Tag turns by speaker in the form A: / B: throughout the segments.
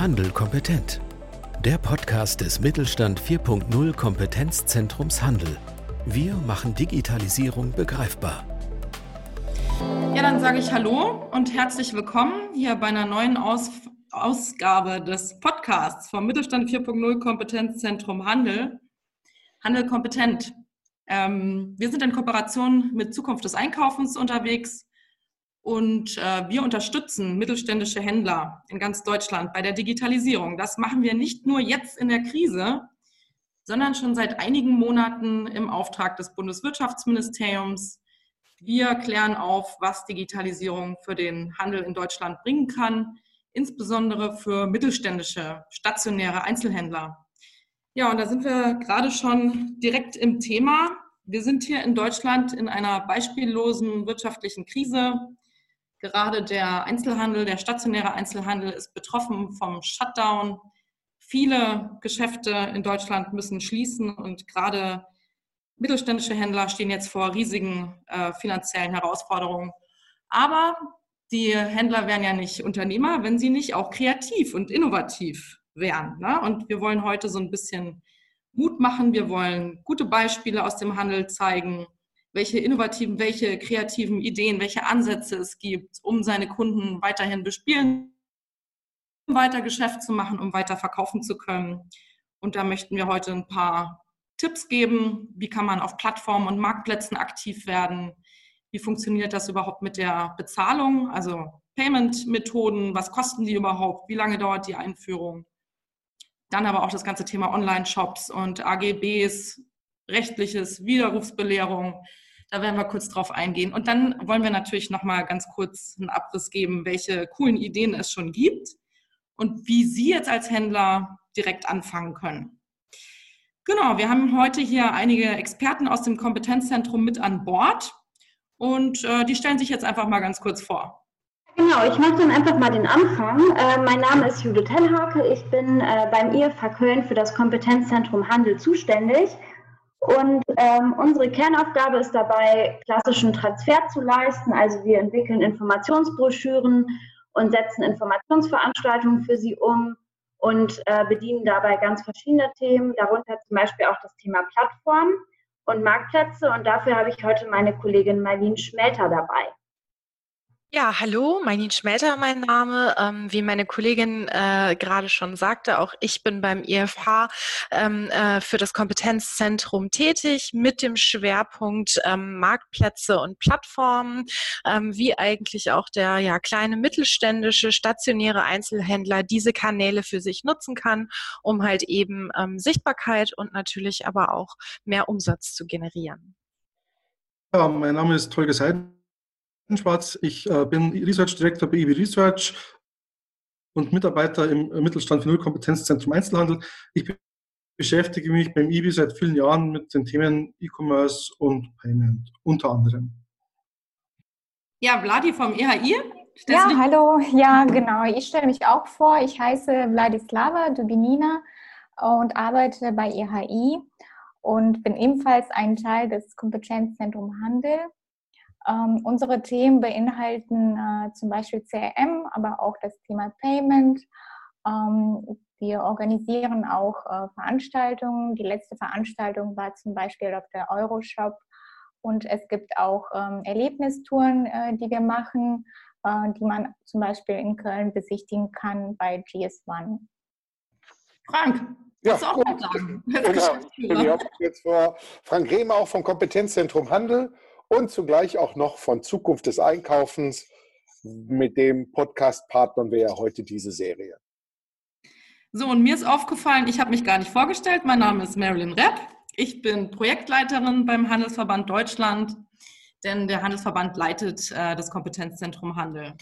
A: Handel kompetent. Der Podcast des Mittelstand 4.0 Kompetenzzentrums Handel. Wir machen Digitalisierung begreifbar.
B: Ja, dann sage ich Hallo und herzlich willkommen hier bei einer neuen Aus Ausgabe des Podcasts vom Mittelstand 4.0 Kompetenzzentrum Handel. Handel kompetent. Ähm, wir sind in Kooperation mit Zukunft des Einkaufens unterwegs und äh, wir unterstützen mittelständische Händler in ganz Deutschland bei der Digitalisierung. Das machen wir nicht nur jetzt in der Krise, sondern schon seit einigen Monaten im Auftrag des Bundeswirtschaftsministeriums. Wir klären auf, was Digitalisierung für den Handel in Deutschland bringen kann, insbesondere für mittelständische, stationäre Einzelhändler. Ja, und da sind wir gerade schon direkt im Thema. Wir sind hier in Deutschland in einer beispiellosen wirtschaftlichen Krise. Gerade der Einzelhandel, der stationäre Einzelhandel ist betroffen vom Shutdown. Viele Geschäfte in Deutschland müssen schließen und gerade mittelständische Händler stehen jetzt vor riesigen äh, finanziellen Herausforderungen. Aber die Händler wären ja nicht Unternehmer, wenn sie nicht auch kreativ und innovativ wären. Ne? Und wir wollen heute so ein bisschen Mut machen. Wir wollen gute Beispiele aus dem Handel zeigen welche innovativen, welche kreativen Ideen, welche Ansätze es gibt, um seine Kunden weiterhin bespielen, um weiter Geschäft zu machen, um weiter verkaufen zu können. Und da möchten wir heute ein paar Tipps geben. Wie kann man auf Plattformen und Marktplätzen aktiv werden? Wie funktioniert das überhaupt mit der Bezahlung? Also Payment-Methoden, was kosten die überhaupt? Wie lange dauert die Einführung? Dann aber auch das ganze Thema Online-Shops und AGBs, rechtliches, Widerrufsbelehrung. Da werden wir kurz drauf eingehen. Und dann wollen wir natürlich noch mal ganz kurz einen Abriss geben, welche coolen Ideen es schon gibt und wie Sie jetzt als Händler direkt anfangen können. Genau, wir haben heute hier einige Experten aus dem Kompetenzzentrum mit an Bord und äh, die stellen sich jetzt einfach mal ganz kurz vor.
C: Genau, ich mache dann einfach mal den Anfang. Äh, mein Name ist Judith Hellhake. Ich bin äh, beim IFA Köln für das Kompetenzzentrum Handel zuständig. Und ähm, unsere Kernaufgabe ist dabei, klassischen Transfer zu leisten. Also wir entwickeln Informationsbroschüren und setzen Informationsveranstaltungen für sie um und äh, bedienen dabei ganz verschiedene Themen, darunter zum Beispiel auch das Thema Plattform und Marktplätze. Und dafür habe ich heute meine Kollegin Marlene Schmelter dabei.
D: Ja, hallo, Marlene Schmelter mein Name. Ähm, wie meine Kollegin äh, gerade schon sagte, auch ich bin beim IFH ähm, äh, für das Kompetenzzentrum tätig mit dem Schwerpunkt ähm, Marktplätze und Plattformen, ähm, wie eigentlich auch der ja kleine mittelständische stationäre Einzelhändler diese Kanäle für sich nutzen kann, um halt eben ähm, Sichtbarkeit und natürlich aber auch mehr Umsatz zu generieren.
E: Ja, mein Name ist Holger Seiden. Schwarz. Ich äh, bin Research Director bei EW Research und Mitarbeiter im Mittelstand für Nullkompetenzzentrum Einzelhandel. Ich beschäftige mich beim IBI seit vielen Jahren mit den Themen E-Commerce und Payment unter anderem.
B: Ja, Vladi vom EHI.
F: ja, hallo. Ja, genau. Ich stelle mich auch vor. Ich heiße Vladislava Dubinina und arbeite bei EHI und bin ebenfalls ein Teil des Kompetenzzentrums Handel ähm, unsere Themen beinhalten äh, zum Beispiel CRM, aber auch das Thema Payment. Ähm, wir organisieren auch äh, Veranstaltungen. Die letzte Veranstaltung war zum Beispiel auf der Euroshop. Und es gibt auch ähm, Erlebnistouren, äh, die wir machen, äh, die man zum Beispiel in Köln besichtigen kann bei GS1.
B: Frank,
G: ja, du auch gut. sagen? Genau. Ich jetzt vor Frank Rehmer auch vom Kompetenzzentrum Handel und zugleich auch noch von Zukunft des Einkaufens. Mit dem Podcast partnern wir ja heute diese Serie.
B: So, und mir ist aufgefallen, ich habe mich gar nicht vorgestellt. Mein Name ist Marilyn Repp. Ich bin Projektleiterin beim Handelsverband Deutschland, denn der Handelsverband leitet äh, das Kompetenzzentrum Handel.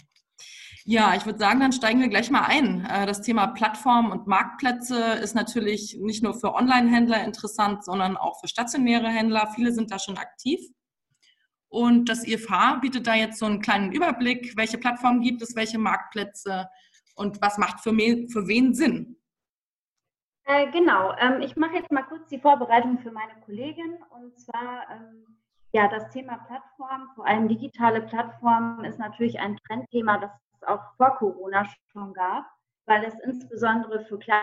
B: Ja, ich würde sagen, dann steigen wir gleich mal ein. Äh, das Thema Plattform und Marktplätze ist natürlich nicht nur für Online-Händler interessant, sondern auch für stationäre Händler. Viele sind da schon aktiv. Und das IFH bietet da jetzt so einen kleinen Überblick, welche Plattformen gibt es, welche Marktplätze und was macht für, für wen Sinn.
C: Äh, genau, ähm, ich mache jetzt mal kurz die Vorbereitung für meine Kollegin. Und zwar, ähm, ja, das Thema Plattform, vor allem digitale Plattformen, ist natürlich ein Trendthema, das es auch vor Corona schon gab, weil es insbesondere für Kleine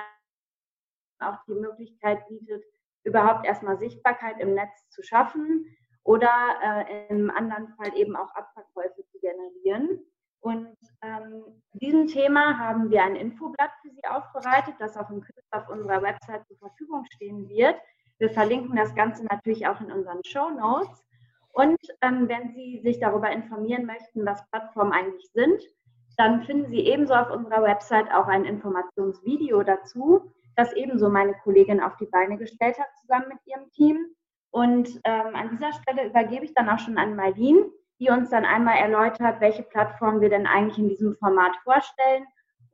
C: auch die Möglichkeit bietet, überhaupt erstmal Sichtbarkeit im Netz zu schaffen oder äh, im anderen Fall eben auch Abverkäufe zu generieren. Und ähm, diesem Thema haben wir ein Infoblatt für Sie aufbereitet, das auch in Kürze auf unserer Website zur Verfügung stehen wird. Wir verlinken das Ganze natürlich auch in unseren Show Notes. Und ähm, wenn Sie sich darüber informieren möchten, was Plattformen eigentlich sind, dann finden Sie ebenso auf unserer Website auch ein Informationsvideo dazu, das ebenso meine Kollegin auf die Beine gestellt hat, zusammen mit ihrem Team. Und ähm, an dieser Stelle übergebe ich dann auch schon an Marlene, die uns dann einmal erläutert, welche Plattformen wir denn eigentlich in diesem Format vorstellen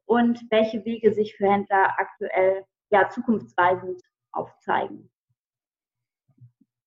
C: und welche Wege sich für Händler aktuell ja, zukunftsweisend aufzeigen.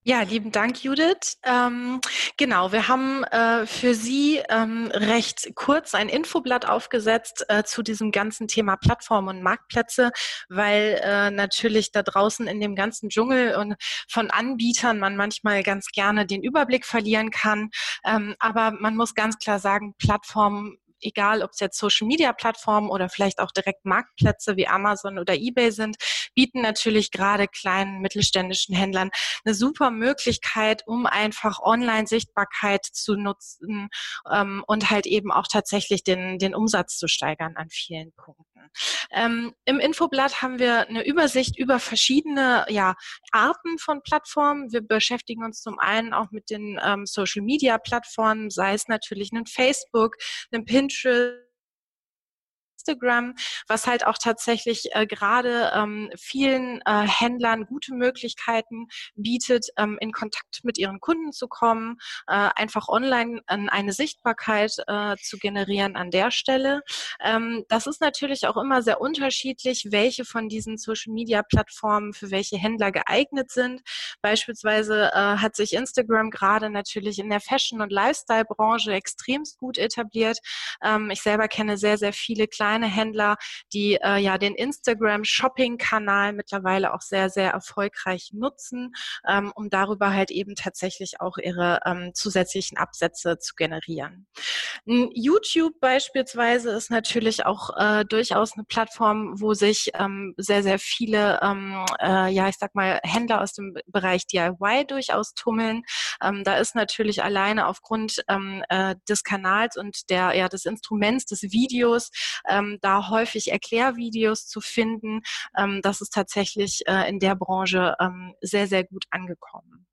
D: Ja, lieben Dank, Judith. Ähm, genau, wir haben äh, für Sie ähm, recht kurz ein Infoblatt aufgesetzt äh, zu diesem ganzen Thema Plattformen und Marktplätze, weil äh, natürlich da draußen in dem ganzen Dschungel und von Anbietern man manchmal ganz gerne den Überblick verlieren kann. Ähm, aber man muss ganz klar sagen, Plattformen egal ob es jetzt Social-Media-Plattformen oder vielleicht auch direkt Marktplätze wie Amazon oder eBay sind, bieten natürlich gerade kleinen mittelständischen Händlern eine super Möglichkeit, um einfach Online-Sichtbarkeit zu nutzen ähm, und halt eben auch tatsächlich den, den Umsatz zu steigern an vielen Punkten. Ähm, Im Infoblatt haben wir eine Übersicht über verschiedene ja, Arten von Plattformen. Wir beschäftigen uns zum einen auch mit den ähm, Social-Media-Plattformen, sei es natürlich ein Facebook, ein Pinterest, 是 Instagram, was halt auch tatsächlich äh, gerade ähm, vielen äh, Händlern gute Möglichkeiten bietet, ähm, in Kontakt mit ihren Kunden zu kommen, äh, einfach online äh, eine Sichtbarkeit äh, zu generieren an der Stelle. Ähm, das ist natürlich auch immer sehr unterschiedlich, welche von diesen Social-Media-Plattformen für welche Händler geeignet sind. Beispielsweise äh, hat sich Instagram gerade natürlich in der Fashion- und Lifestyle-Branche extremst gut etabliert. Ähm, ich selber kenne sehr, sehr viele kleine kleine Händler, die äh, ja den Instagram-Shopping-Kanal mittlerweile auch sehr, sehr erfolgreich nutzen, ähm, um darüber halt eben tatsächlich auch ihre ähm, zusätzlichen Absätze zu generieren. YouTube beispielsweise ist natürlich auch äh, durchaus eine Plattform, wo sich ähm, sehr, sehr viele, ähm, äh, ja, ich sag mal, Händler aus dem Bereich DIY durchaus tummeln. Ähm, da ist natürlich alleine aufgrund ähm, äh, des Kanals und der, ja, des Instruments des Videos ähm, da häufig Erklärvideos zu finden. Ähm, das ist tatsächlich äh, in der Branche ähm, sehr, sehr gut angekommen.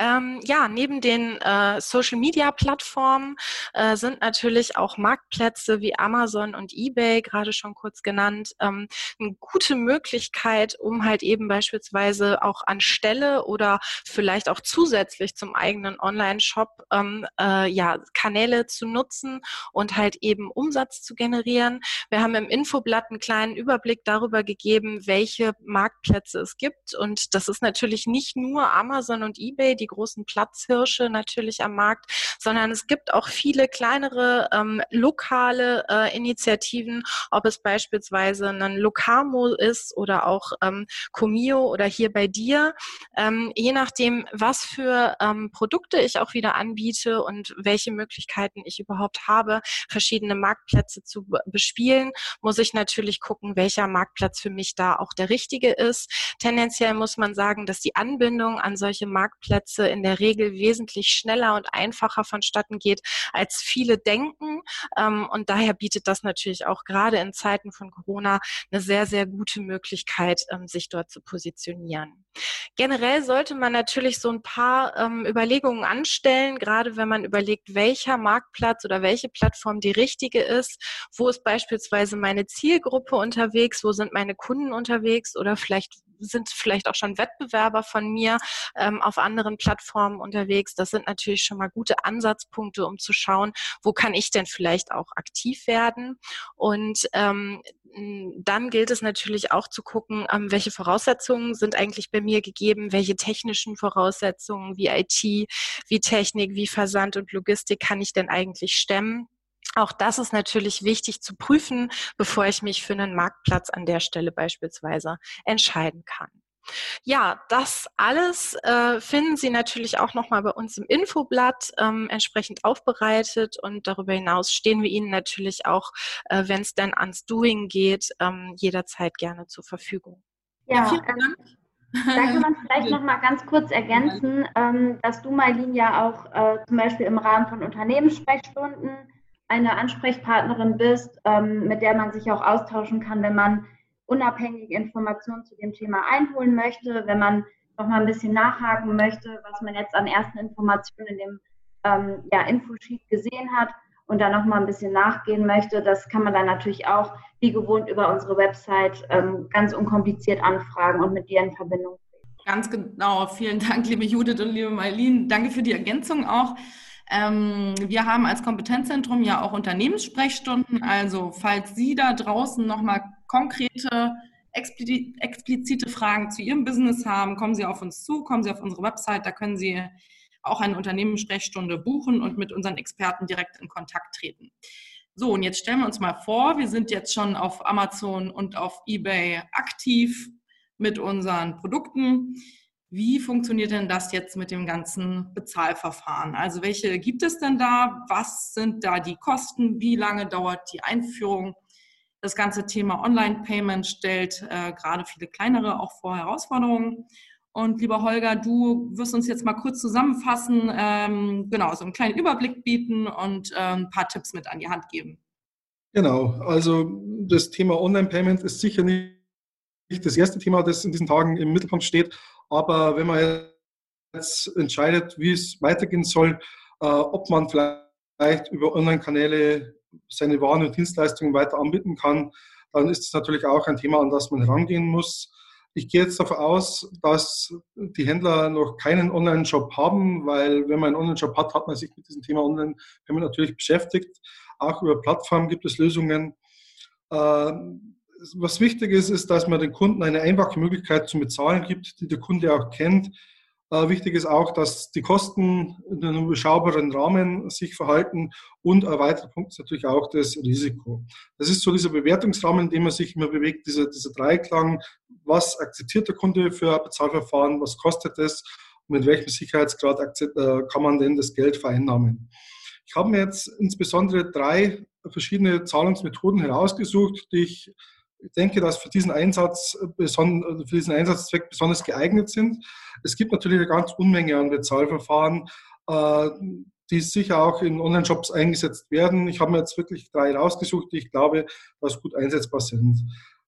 D: Ähm, ja, neben den äh, Social-Media-Plattformen äh, sind natürlich auch Marktplätze wie Amazon und eBay, gerade schon kurz genannt, ähm, eine gute Möglichkeit, um halt eben beispielsweise auch anstelle oder vielleicht auch zusätzlich zum eigenen Online-Shop ähm, äh, ja, Kanäle zu nutzen und halt eben Umsatz zu generieren. Wir haben im Infoblatt einen kleinen Überblick darüber gegeben, welche Marktplätze es gibt. Und das ist natürlich nicht nur Amazon und eBay, die großen Platzhirsche natürlich am Markt, sondern es gibt auch viele kleinere ähm, lokale äh, Initiativen, ob es beispielsweise ein Lokamo ist oder auch ähm, Comio oder hier bei dir. Ähm, je nachdem, was für ähm, Produkte ich auch wieder anbiete und welche Möglichkeiten ich überhaupt habe, verschiedene Marktplätze zu bespielen, muss ich natürlich gucken, welcher Marktplatz für mich da auch der richtige ist. Tendenziell muss man sagen, dass die Anbindung an solche Marktplätze Prozesse in der Regel wesentlich schneller und einfacher vonstatten geht, als viele denken. Ähm, und daher bietet das natürlich auch gerade in Zeiten von Corona eine sehr, sehr gute Möglichkeit, ähm, sich dort zu positionieren. Generell sollte man natürlich so ein paar ähm, Überlegungen anstellen, gerade wenn man überlegt, welcher Marktplatz oder welche Plattform die richtige ist. Wo ist beispielsweise meine Zielgruppe unterwegs? Wo sind meine Kunden unterwegs? Oder vielleicht sind vielleicht auch schon Wettbewerber von mir ähm, auf anderen Plattformen unterwegs. Das sind natürlich schon mal gute Ansatzpunkte, um zu schauen, wo kann ich denn vielleicht auch aktiv werden. Und ähm, dann gilt es natürlich auch zu gucken, ähm, welche Voraussetzungen sind eigentlich bei mir gegeben, welche technischen Voraussetzungen wie IT, wie Technik, wie Versand und Logistik kann ich denn eigentlich stemmen. Auch das ist natürlich wichtig zu prüfen, bevor ich mich für einen Marktplatz an der Stelle beispielsweise entscheiden kann. Ja, das alles äh, finden Sie natürlich auch nochmal bei uns im Infoblatt ähm, entsprechend aufbereitet und darüber hinaus stehen wir Ihnen natürlich auch, äh, wenn es dann ans Doing geht, ähm, jederzeit gerne zur Verfügung.
C: Ja, vielen ähm, Dank. Da kann man vielleicht noch mal ganz kurz ergänzen, ähm, dass du, Marlin, ja auch äh, zum Beispiel im Rahmen von Unternehmenssprechstunden eine Ansprechpartnerin bist, ähm, mit der man sich auch austauschen kann, wenn man unabhängige Informationen zu dem Thema einholen möchte, wenn man noch mal ein bisschen nachhaken möchte, was man jetzt an ersten Informationen in dem ähm, ja, Infosheet gesehen hat und dann noch mal ein bisschen nachgehen möchte, das kann man dann natürlich auch wie gewohnt über unsere Website ähm, ganz unkompliziert anfragen und mit dir in Verbindung.
B: Ganz genau. Vielen Dank, liebe Judith und liebe Marlene. Danke für die Ergänzung auch. Ähm, wir haben als Kompetenzzentrum ja auch Unternehmenssprechstunden. Also falls Sie da draußen nochmal konkrete, explizite Fragen zu Ihrem Business haben, kommen Sie auf uns zu, kommen Sie auf unsere Website. Da können Sie auch eine Unternehmenssprechstunde buchen und mit unseren Experten direkt in Kontakt treten. So, und jetzt stellen wir uns mal vor, wir sind jetzt schon auf Amazon und auf eBay aktiv mit unseren Produkten. Wie funktioniert denn das jetzt mit dem ganzen Bezahlverfahren? Also welche gibt es denn da? Was sind da die Kosten? Wie lange dauert die Einführung? Das ganze Thema Online-Payment stellt äh, gerade viele kleinere auch vor Herausforderungen. Und lieber Holger, du wirst uns jetzt mal kurz zusammenfassen, ähm, genau, so einen kleinen Überblick bieten und äh, ein paar Tipps mit an die Hand geben.
E: Genau, also das Thema Online-Payment ist sicher nicht das erste Thema, das in diesen Tagen im Mittelpunkt steht. Aber wenn man jetzt entscheidet, wie es weitergehen soll, äh, ob man vielleicht über Online-Kanäle seine Waren und Dienstleistungen weiter anbieten kann, dann ist es natürlich auch ein Thema, an das man herangehen muss. Ich gehe jetzt davon aus, dass die Händler noch keinen Online-Shop haben, weil wenn man einen Online-Shop hat, hat man sich mit diesem Thema Online-Payment natürlich beschäftigt. Auch über Plattformen gibt es Lösungen. Ähm, was wichtig ist, ist, dass man den Kunden eine einfache Möglichkeit zum Bezahlen gibt, die der Kunde auch kennt. Äh, wichtig ist auch, dass die Kosten in einem überschaubaren Rahmen sich verhalten und ein weiterer Punkt ist natürlich auch das Risiko. Das ist so dieser Bewertungsrahmen, in dem man sich immer bewegt, dieser, dieser Dreiklang, was akzeptiert der Kunde für ein Bezahlverfahren, was kostet es und mit welchem Sicherheitsgrad äh, kann man denn das Geld vereinnahmen. Ich habe mir jetzt insbesondere drei verschiedene Zahlungsmethoden herausgesucht, die ich denke, dass für diesen Einsatz, für diesen Einsatzzweck besonders geeignet sind. Es gibt natürlich eine ganz Unmenge an Bezahlverfahren, äh, die sicher auch in Online-Shops eingesetzt werden. Ich habe mir jetzt wirklich drei rausgesucht, die ich glaube, dass gut einsetzbar sind.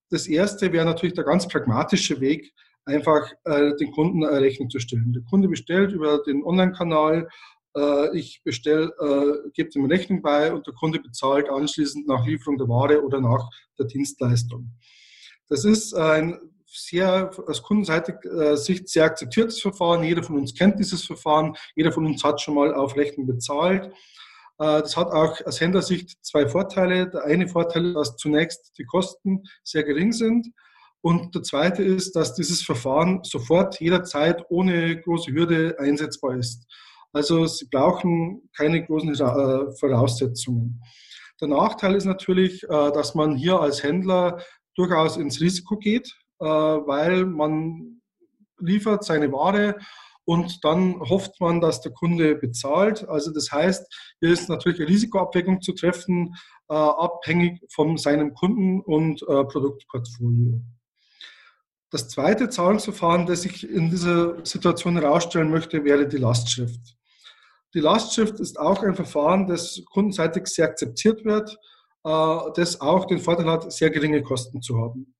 E: Das erste wäre natürlich der ganz pragmatische Weg, einfach äh, den Kunden eine Rechnung zu stellen. Der Kunde bestellt über den Online-Kanal, äh, ich bestelle, äh, gebe ihm Rechnung bei und der Kunde bezahlt anschließend nach Lieferung der Ware oder nach der Dienstleistung. Das ist ein sehr aus Kundenseitig äh, Sicht sehr akzeptiertes Verfahren. Jeder von uns kennt dieses Verfahren. Jeder von uns hat schon mal auf Rechnung bezahlt. Das hat auch aus Händlersicht zwei Vorteile. Der eine Vorteil ist, dass zunächst die Kosten sehr gering sind. Und der zweite ist, dass dieses Verfahren sofort jederzeit ohne große Hürde einsetzbar ist. Also sie brauchen keine großen äh, Voraussetzungen. Der Nachteil ist natürlich, äh, dass man hier als Händler durchaus ins Risiko geht, äh, weil man liefert seine Ware und dann hofft man, dass der Kunde bezahlt. Also das heißt, hier ist natürlich eine Risikoabwägung zu treffen, abhängig von seinem Kunden und Produktportfolio. Das zweite Zahlungsverfahren, das ich in dieser Situation herausstellen möchte, wäre die Lastschrift. Die Lastschrift ist auch ein Verfahren, das kundenseitig sehr akzeptiert wird, äh, das auch den Vorteil hat, sehr geringe Kosten zu haben.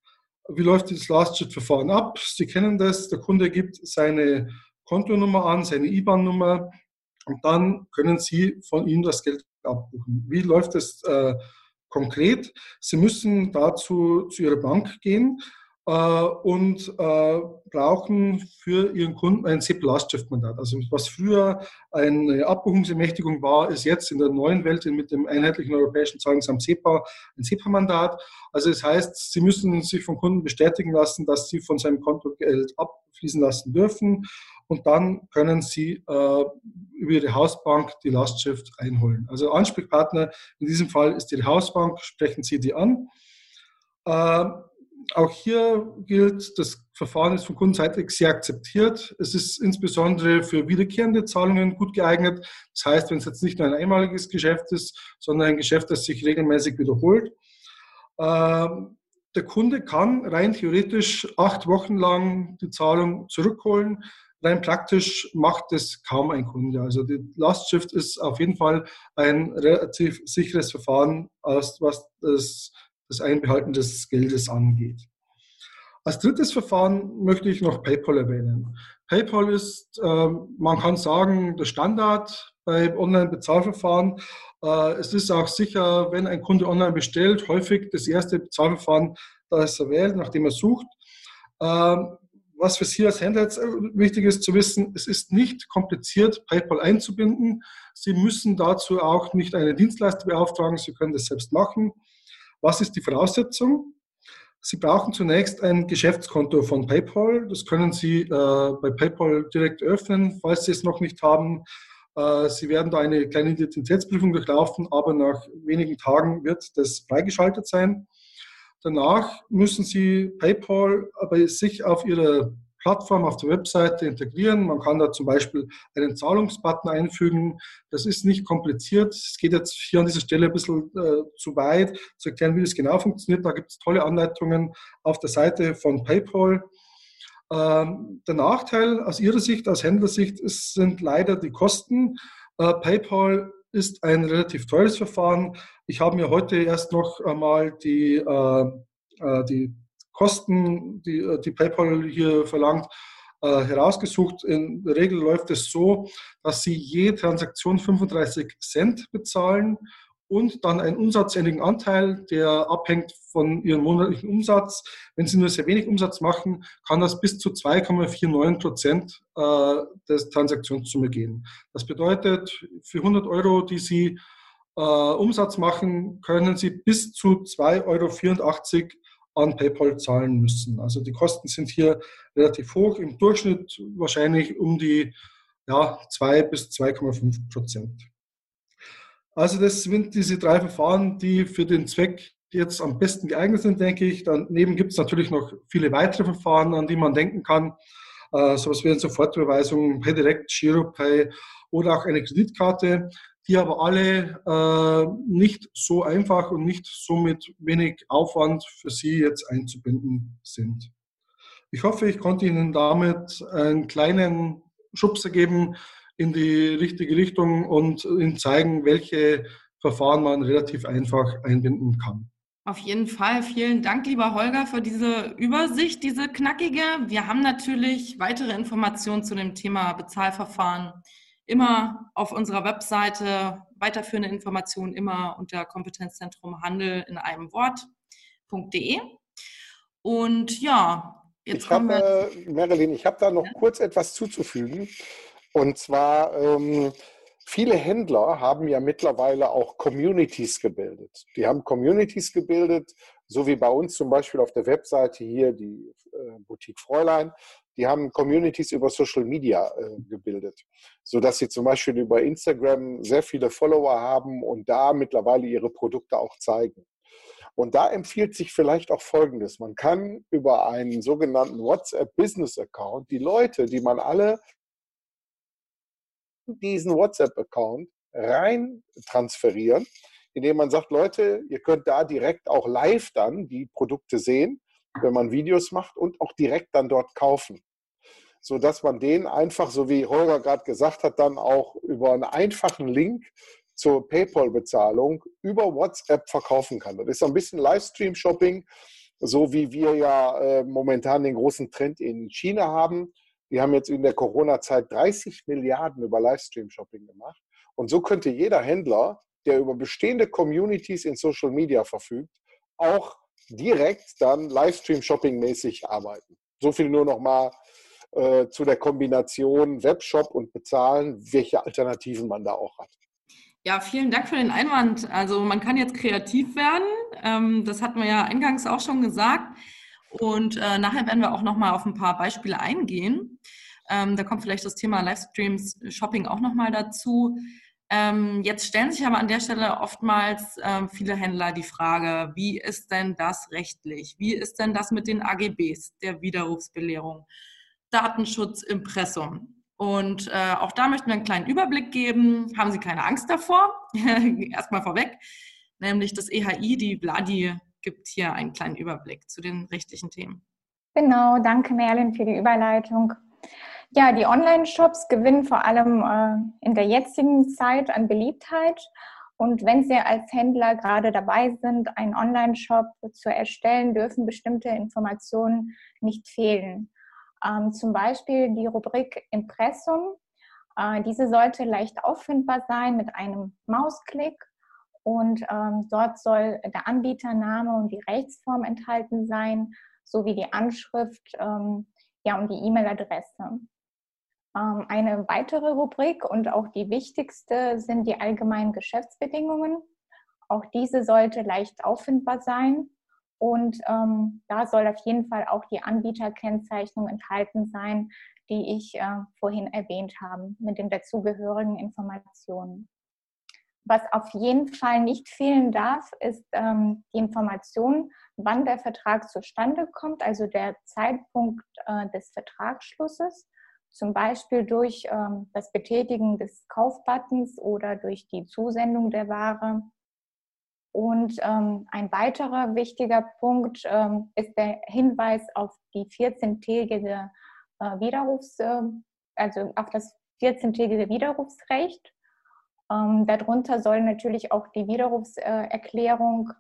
E: Wie läuft dieses Lastschriftverfahren ab? Sie kennen das, der Kunde gibt seine Kontonummer an, seine IBAN-Nummer und dann können Sie von ihm das Geld abbuchen. Wie läuft das äh, konkret? Sie müssen dazu zu Ihrer Bank gehen und äh, brauchen für ihren Kunden ein SEPA-Lastschriftmandat. Also was früher eine Abbuchungsermächtigung war, ist jetzt in der neuen Welt mit dem einheitlichen europäischen Zahlungsamt SEPA ein SEPA-Mandat. Also das heißt, Sie müssen sich vom Kunden bestätigen lassen, dass Sie von seinem Konto Geld abfließen lassen dürfen und dann können Sie äh, über Ihre Hausbank die Lastschrift einholen. Also Ansprechpartner in diesem Fall ist Ihre Hausbank, sprechen Sie die an. Äh, auch hier gilt, das Verfahren ist von Kundenseite sehr akzeptiert. Es ist insbesondere für wiederkehrende Zahlungen gut geeignet. Das heißt, wenn es jetzt nicht nur ein einmaliges Geschäft ist, sondern ein Geschäft, das sich regelmäßig wiederholt. Ähm, der Kunde kann rein theoretisch acht Wochen lang die Zahlung zurückholen. Rein praktisch macht es kaum ein Kunde. Also die Lastschrift ist auf jeden Fall ein relativ sicheres Verfahren, was das, das Einbehalten des Geldes angeht. Als drittes Verfahren möchte ich noch PayPal erwähnen. PayPal ist, äh, man kann sagen, der Standard bei Online-Bezahlverfahren. Äh, es ist auch sicher, wenn ein Kunde online bestellt, häufig das erste Bezahlverfahren, das er wählt, nachdem er sucht. Ähm, was für Sie als Händler jetzt äh, wichtig ist zu wissen, es ist nicht kompliziert, PayPal einzubinden. Sie müssen dazu auch nicht eine Dienstleister beauftragen, Sie können das selbst machen. Was ist die Voraussetzung? Sie brauchen zunächst ein Geschäftskonto von PayPal. Das können Sie äh, bei PayPal direkt öffnen, falls Sie es noch nicht haben. Äh, Sie werden da eine kleine Identitätsprüfung durchlaufen, aber nach wenigen Tagen wird das freigeschaltet sein. Danach müssen Sie PayPal bei sich auf Ihrer Plattform auf der Webseite integrieren. Man kann da zum Beispiel einen Zahlungsbutton einfügen. Das ist nicht kompliziert. Es geht jetzt hier an dieser Stelle ein bisschen äh, zu weit, zu erklären, wie das genau funktioniert. Da gibt es tolle Anleitungen auf der Seite von PayPal. Ähm, der Nachteil aus Ihrer Sicht, aus Händlersicht, ist, sind leider die Kosten. Äh, PayPal ist ein relativ teures Verfahren. Ich habe mir heute erst noch einmal die, äh, äh, die Kosten, die, äh, die PayPal hier verlangt, äh, herausgesucht. In der Regel läuft es so, dass Sie je Transaktion 35 Cent bezahlen und dann einen umsatzähnlichen Anteil, der abhängt von Ihrem monatlichen Umsatz. Wenn Sie nur sehr wenig Umsatz machen, kann das bis zu 2,49 Prozent äh, der Transaktionssumme gehen. Das bedeutet, für 100 Euro, die Sie Umsatz machen, können Sie bis zu 2,84 Euro an PayPal zahlen müssen. Also die Kosten sind hier relativ hoch, im Durchschnitt wahrscheinlich um die ja, 2 bis 2,5 Prozent. Also das sind diese drei Verfahren, die für den Zweck jetzt am besten geeignet sind, denke ich. Daneben gibt es natürlich noch viele weitere Verfahren, an die man denken kann. Äh, sowas wie eine Sofortüberweisung, PayDirect, GiroPay oder auch eine Kreditkarte, die aber alle äh, nicht so einfach und nicht so mit wenig Aufwand für Sie jetzt einzubinden sind. Ich hoffe, ich konnte Ihnen damit einen kleinen Schubser geben, in die richtige Richtung und ihnen zeigen, welche Verfahren man relativ einfach einbinden kann.
B: Auf jeden Fall. Vielen Dank, lieber Holger, für diese Übersicht, diese knackige. Wir haben natürlich weitere Informationen zu dem Thema Bezahlverfahren immer auf unserer Webseite. Weiterführende Informationen immer unter Kompetenzzentrum Handel in einem Wort.de. Und ja,
G: jetzt ich kommen wir. Äh, Marilyn, ich habe da noch ja? kurz etwas zuzufügen. Und zwar, ähm, viele Händler haben ja mittlerweile auch Communities gebildet. Die haben Communities gebildet, so wie bei uns zum Beispiel auf der Webseite hier, die äh, Boutique Fräulein. Die haben Communities über Social Media äh, gebildet, sodass sie zum Beispiel über Instagram sehr viele Follower haben und da mittlerweile ihre Produkte auch zeigen. Und da empfiehlt sich vielleicht auch Folgendes. Man kann über einen sogenannten WhatsApp Business Account die Leute, die man alle diesen WhatsApp-Account rein transferieren, indem man sagt, Leute, ihr könnt da direkt auch live dann die Produkte sehen, wenn man Videos macht und auch direkt dann dort kaufen. So dass man den einfach, so wie Holger gerade gesagt hat, dann auch über einen einfachen Link zur PayPal-Bezahlung über WhatsApp verkaufen kann. Das ist ein bisschen Livestream-Shopping, so wie wir ja äh, momentan den großen Trend in China haben. Die haben jetzt in der Corona-Zeit 30 Milliarden über Livestream-Shopping gemacht. Und so könnte jeder Händler, der über bestehende Communities in Social Media verfügt, auch direkt dann Livestream-Shopping-mäßig arbeiten. So viel nur noch mal äh, zu der Kombination Webshop und Bezahlen, welche Alternativen man da auch hat.
B: Ja, vielen Dank für den Einwand. Also man kann jetzt kreativ werden. Ähm, das hatten wir ja eingangs auch schon gesagt. Und äh, nachher werden wir auch nochmal auf ein paar Beispiele eingehen. Ähm, da kommt vielleicht das Thema Livestreams, Shopping auch nochmal dazu. Ähm, jetzt stellen sich aber an der Stelle oftmals ähm, viele Händler die Frage, wie ist denn das rechtlich? Wie ist denn das mit den AGBs der Widerrufsbelehrung? Datenschutz, Impressum. Und äh, auch da möchten wir einen kleinen Überblick geben. Haben Sie keine Angst davor? Erstmal vorweg. Nämlich das EHI, die Vladi, gibt hier einen kleinen Überblick zu den rechtlichen Themen.
F: Genau, danke Merlin für die Überleitung. Ja, die Online-Shops gewinnen vor allem äh, in der jetzigen Zeit an Beliebtheit. Und wenn Sie als Händler gerade dabei sind, einen Online-Shop zu erstellen, dürfen bestimmte Informationen nicht fehlen. Ähm, zum Beispiel die Rubrik Impressum. Äh, diese sollte leicht auffindbar sein mit einem Mausklick. Und ähm, dort soll der Anbietername und die Rechtsform enthalten sein, sowie die Anschrift ähm, ja, und die E-Mail-Adresse. Ähm, eine weitere Rubrik und auch die wichtigste sind die allgemeinen Geschäftsbedingungen. Auch diese sollte leicht auffindbar sein und ähm, da soll auf jeden Fall auch die Anbieterkennzeichnung enthalten sein, die ich äh, vorhin erwähnt habe, mit den dazugehörigen Informationen. Was auf jeden Fall nicht fehlen darf, ist ähm, die Information, wann der Vertrag zustande kommt, also der Zeitpunkt äh, des Vertragsschlusses zum Beispiel durch ähm, das Betätigen des Kaufbuttons oder durch die Zusendung der Ware. Und ähm, ein weiterer wichtiger Punkt ähm, ist der Hinweis auf die 14-tägige äh, Widerrufs, äh, also auf das 14-tägige Widerrufsrecht. Ähm, darunter soll natürlich auch die Widerrufserklärung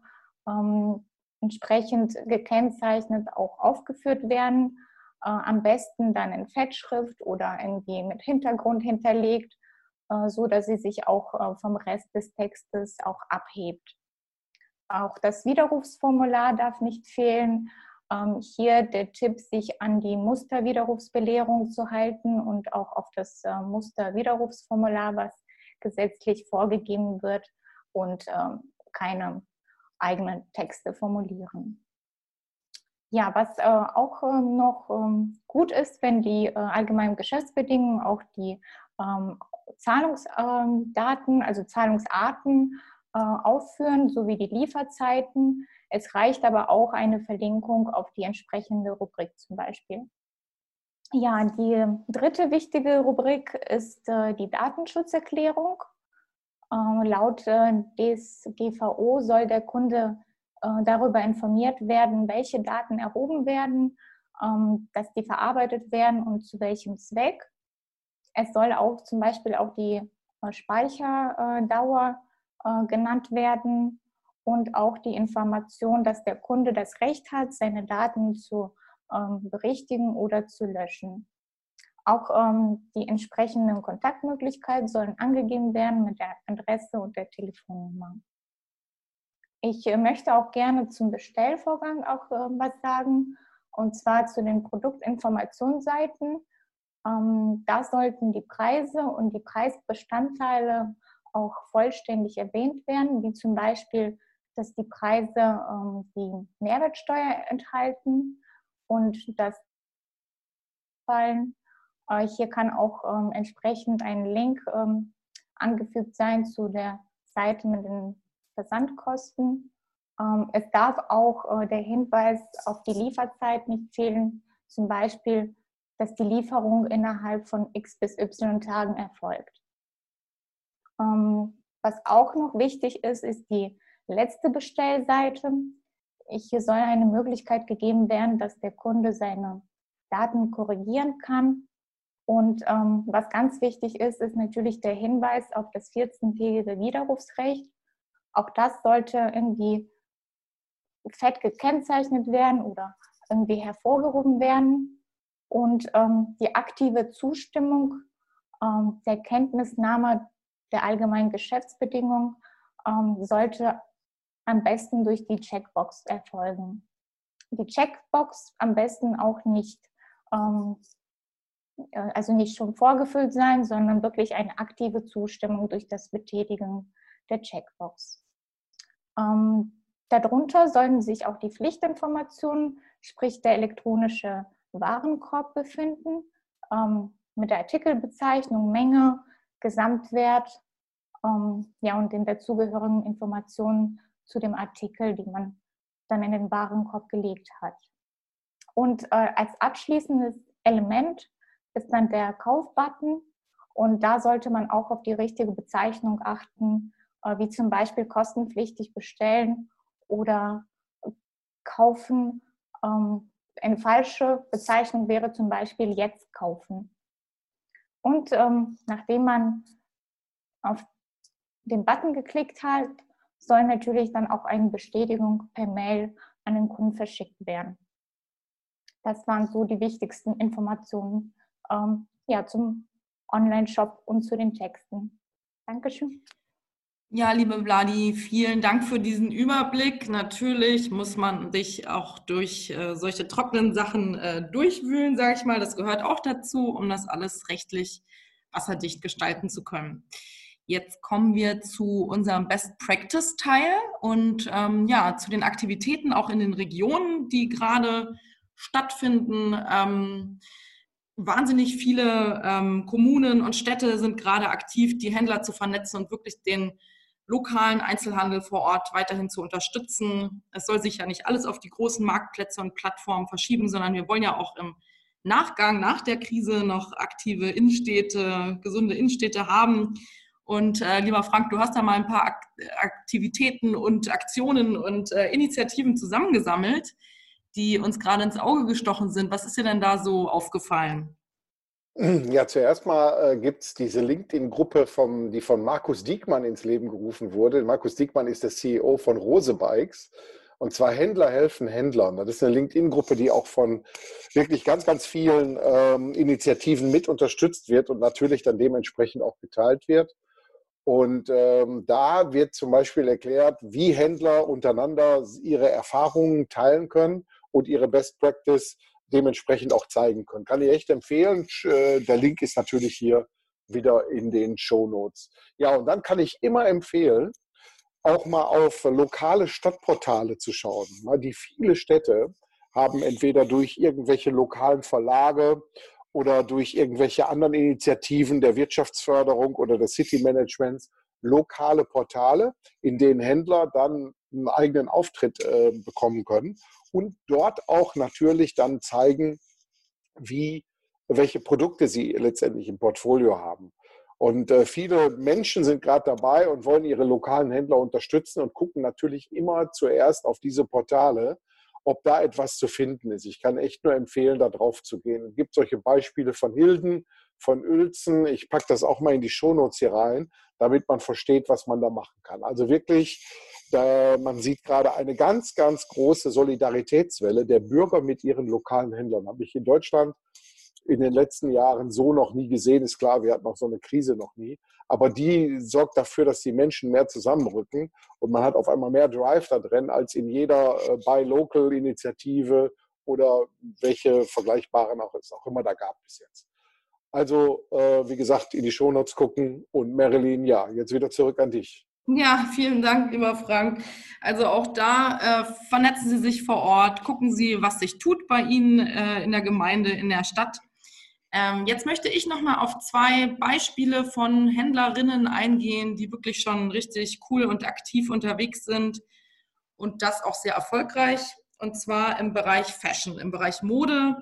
F: ähm, entsprechend gekennzeichnet auch aufgeführt werden am besten dann in Fettschrift oder irgendwie mit Hintergrund hinterlegt, äh, so dass sie sich auch äh, vom Rest des Textes auch abhebt. Auch das Widerrufsformular darf nicht fehlen. Ähm, hier der Tipp, sich an die Musterwiderrufsbelehrung zu halten und auch auf das äh, Musterwiderrufsformular, was gesetzlich vorgegeben wird und ähm, keine eigenen Texte formulieren. Ja, was äh, auch äh, noch ähm, gut ist, wenn die äh, allgemeinen Geschäftsbedingungen auch die ähm, Zahlungsdaten, ähm, also Zahlungsarten äh, aufführen, sowie die Lieferzeiten. Es reicht aber auch eine Verlinkung auf die entsprechende Rubrik zum Beispiel. Ja, die dritte wichtige Rubrik ist äh, die Datenschutzerklärung. Ähm, laut äh, DSGVO soll der Kunde äh, darüber informiert werden, welche Daten erhoben werden, ähm, dass die verarbeitet werden und zu welchem Zweck. Es soll auch zum Beispiel auch die äh, Speicherdauer äh, genannt werden und auch die Information, dass der Kunde das Recht hat, seine Daten zu ähm, berichtigen oder zu löschen. Auch ähm, die entsprechenden Kontaktmöglichkeiten sollen angegeben werden mit der Adresse und der Telefonnummer. Ich äh, möchte auch gerne zum Bestellvorgang auch äh, was sagen, und zwar zu den Produktinformationsseiten. Ähm, da sollten die Preise und die Preisbestandteile auch vollständig erwähnt werden, wie zum Beispiel, dass die Preise ähm, die Mehrwertsteuer enthalten und das fallen. Äh, hier kann auch ähm, entsprechend ein Link angefügt sein zu der Seite mit den Versandkosten. Ähm, es darf auch äh, der Hinweis auf die Lieferzeit nicht fehlen, zum Beispiel, dass die Lieferung innerhalb von x bis y Tagen erfolgt. Ähm, was auch noch wichtig ist, ist die letzte Bestellseite. Hier soll eine Möglichkeit gegeben werden, dass der Kunde seine Daten korrigieren kann. Und ähm, was ganz wichtig ist, ist natürlich der Hinweis auf das 14-tägige Widerrufsrecht. Auch das sollte irgendwie fett gekennzeichnet werden oder irgendwie hervorgehoben werden. Und ähm, die aktive Zustimmung ähm, der Kenntnisnahme der allgemeinen Geschäftsbedingungen ähm, sollte am besten durch die Checkbox erfolgen. Die Checkbox am besten auch nicht, ähm, äh, also nicht schon vorgefüllt sein, sondern wirklich eine aktive Zustimmung durch das Betätigen der Checkbox. Ähm, darunter sollen sich auch die Pflichtinformationen, sprich der elektronische Warenkorb befinden, ähm, mit der Artikelbezeichnung, Menge, Gesamtwert ähm, ja, und den dazugehörigen Informationen zu dem Artikel, die man dann in den Warenkorb gelegt hat. Und äh, als abschließendes Element ist dann der Kaufbutton. Und da sollte man auch auf die richtige Bezeichnung achten, wie zum Beispiel kostenpflichtig bestellen oder kaufen. Ähm, eine falsche Bezeichnung wäre zum Beispiel jetzt kaufen. Und ähm, nachdem man auf den Button geklickt hat, soll natürlich dann auch eine Bestätigung per Mail an den Kunden verschickt werden. Das waren so die wichtigsten Informationen ähm, ja, zum Online-Shop und zu den Texten. Dankeschön.
B: Ja, liebe Vladi, vielen Dank für diesen Überblick. Natürlich muss man sich auch durch äh, solche trockenen Sachen äh, durchwühlen, sage ich mal. Das gehört auch dazu, um das alles rechtlich wasserdicht gestalten zu können. Jetzt kommen wir zu unserem Best Practice Teil und ähm, ja, zu den Aktivitäten auch in den Regionen, die gerade stattfinden. Ähm, wahnsinnig viele ähm, Kommunen und Städte sind gerade aktiv, die Händler zu vernetzen und wirklich den lokalen Einzelhandel vor Ort weiterhin zu unterstützen. Es soll sich ja nicht alles auf die großen Marktplätze und Plattformen verschieben, sondern wir wollen ja auch im Nachgang, nach der Krise noch aktive Innenstädte, gesunde Innenstädte haben. Und äh, lieber Frank, du hast da mal ein paar Aktivitäten und Aktionen und äh, Initiativen zusammengesammelt, die uns gerade ins Auge gestochen sind. Was ist dir denn da so aufgefallen?
G: Ja, zuerst mal äh, gibt es diese LinkedIn-Gruppe, die von Markus Diekmann ins Leben gerufen wurde. Markus Diekmann ist der CEO von Rose Bikes. Und zwar Händler helfen Händlern. Das ist eine LinkedIn-Gruppe, die auch von wirklich ganz, ganz vielen ähm, Initiativen mit unterstützt wird und natürlich dann dementsprechend auch geteilt wird. Und ähm, da wird zum Beispiel erklärt, wie Händler untereinander ihre Erfahrungen teilen können und ihre Best Practice dementsprechend auch zeigen können. Kann ich echt empfehlen. Äh, der Link ist natürlich hier wieder in den Show Notes. Ja, und dann kann ich immer empfehlen, auch mal auf lokale Stadtportale zu schauen. Die viele Städte haben entweder durch irgendwelche lokalen Verlage oder durch irgendwelche anderen Initiativen der Wirtschaftsförderung oder des City Managements lokale Portale, in denen Händler dann einen eigenen Auftritt äh, bekommen können und dort auch natürlich dann zeigen, wie, welche Produkte sie letztendlich im Portfolio haben. Und äh, viele Menschen sind gerade dabei und wollen ihre lokalen Händler unterstützen und gucken natürlich immer zuerst auf diese Portale, ob da etwas zu finden ist. Ich kann echt nur empfehlen, da drauf zu gehen. Es gibt solche Beispiele von Hilden, von Uelzen. Ich packe das auch mal in die Shownotes hier rein, damit man versteht, was man da machen kann. Also wirklich da, man sieht gerade eine ganz, ganz große Solidaritätswelle der Bürger mit ihren lokalen Händlern. Habe ich in Deutschland in den letzten Jahren so noch nie gesehen. Ist klar, wir hatten auch so eine Krise noch nie. Aber die sorgt dafür, dass die Menschen mehr zusammenrücken und man hat auf einmal mehr Drive da drin als in jeder äh, Buy-Local-Initiative oder welche vergleichbaren auch auch immer da gab bis jetzt. Also, äh, wie gesagt, in die Shownotes gucken und Marilyn, ja, jetzt wieder zurück an dich.
B: Ja, vielen Dank, lieber Frank. Also auch da äh, vernetzen Sie sich vor Ort, gucken Sie, was sich tut bei Ihnen äh, in der Gemeinde, in der Stadt. Ähm, jetzt möchte ich nochmal auf zwei Beispiele von Händlerinnen eingehen, die wirklich schon richtig cool und aktiv unterwegs sind und das auch sehr erfolgreich. Und zwar im Bereich Fashion, im Bereich Mode.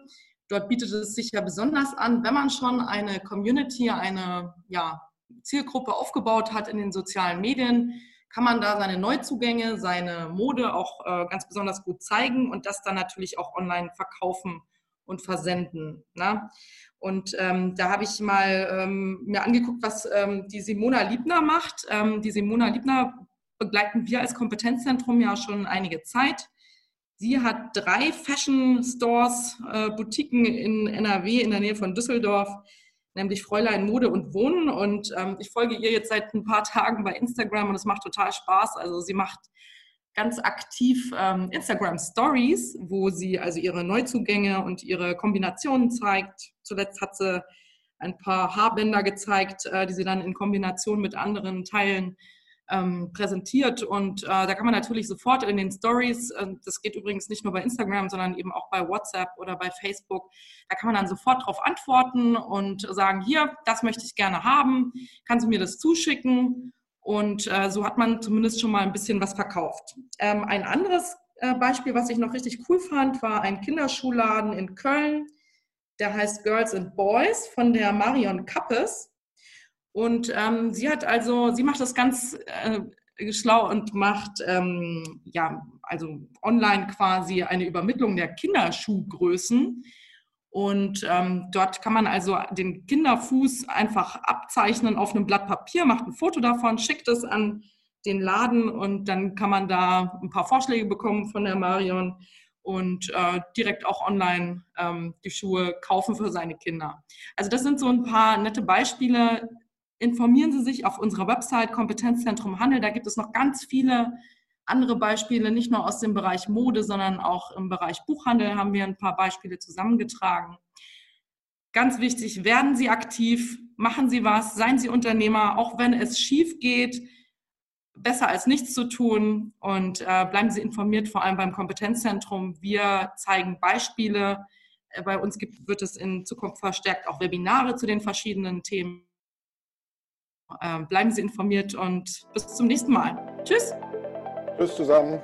B: Dort bietet es sich ja besonders an, wenn man schon eine Community, eine ja, Zielgruppe aufgebaut hat in den sozialen Medien, kann man da seine Neuzugänge, seine Mode auch äh, ganz besonders gut zeigen und das dann natürlich auch online verkaufen und versenden. Ne? Und ähm, da habe ich mal ähm, mir angeguckt, was ähm, die Simona Liebner macht. Ähm, die Simona Liebner begleiten wir als Kompetenzzentrum ja schon einige Zeit. Sie hat drei Fashion Stores, äh, Boutiquen in NRW in der Nähe von Düsseldorf, nämlich Fräulein Mode und Wohnen. Und ähm, ich folge ihr jetzt seit ein paar Tagen bei Instagram und es macht total Spaß. Also sie macht ganz aktiv ähm, Instagram Stories, wo sie also ihre Neuzugänge und ihre Kombinationen zeigt. Zuletzt hat sie ein paar Haarbänder gezeigt, äh, die sie dann in Kombination mit anderen Teilen ähm, präsentiert. Und äh, da kann man natürlich sofort in den Stories, äh, das geht übrigens nicht nur bei Instagram, sondern eben auch bei WhatsApp oder bei Facebook, da kann man dann sofort darauf antworten und sagen, hier, das möchte ich gerne haben, kannst du mir das zuschicken? Und äh, so hat man zumindest schon mal ein bisschen was verkauft. Ähm, ein anderes äh, Beispiel, was ich noch richtig cool fand, war ein Kinderschuhladen in Köln. Der heißt Girls and Boys von der Marion Kappes. Und ähm, sie hat also, sie macht das ganz äh, schlau und macht ähm, ja also online quasi eine Übermittlung der Kinderschuhgrößen. Und ähm, dort kann man also den Kinderfuß einfach abzeichnen auf einem Blatt Papier, macht ein Foto davon, schickt es an den Laden und dann kann man da ein paar Vorschläge bekommen von der Marion und äh, direkt auch online ähm, die Schuhe kaufen für seine Kinder. Also das sind so ein paar nette Beispiele, informieren Sie sich auf unserer Website Kompetenzzentrum Handel. Da gibt es noch ganz viele andere Beispiele, nicht nur aus dem Bereich Mode, sondern auch im Bereich Buchhandel haben wir ein paar Beispiele zusammengetragen. Ganz wichtig, werden Sie aktiv, machen Sie was, seien Sie Unternehmer, auch wenn es schief geht, besser als nichts zu tun und äh, bleiben Sie informiert, vor allem beim Kompetenzzentrum. Wir zeigen Beispiele. Äh, bei uns gibt, wird es in Zukunft verstärkt auch Webinare zu den verschiedenen Themen. Ähm, bleiben Sie informiert und bis zum nächsten Mal. Tschüss.
G: Tschüss zusammen.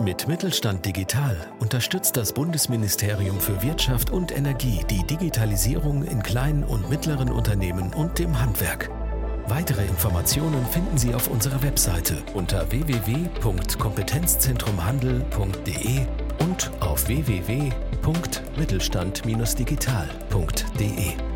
A: Mit Mittelstand Digital unterstützt das Bundesministerium für Wirtschaft und Energie die Digitalisierung in kleinen und mittleren Unternehmen und dem Handwerk. Weitere Informationen finden Sie auf unserer Webseite unter www.kompetenzzentrumhandel.de und auf www.mittelstand-digital.de.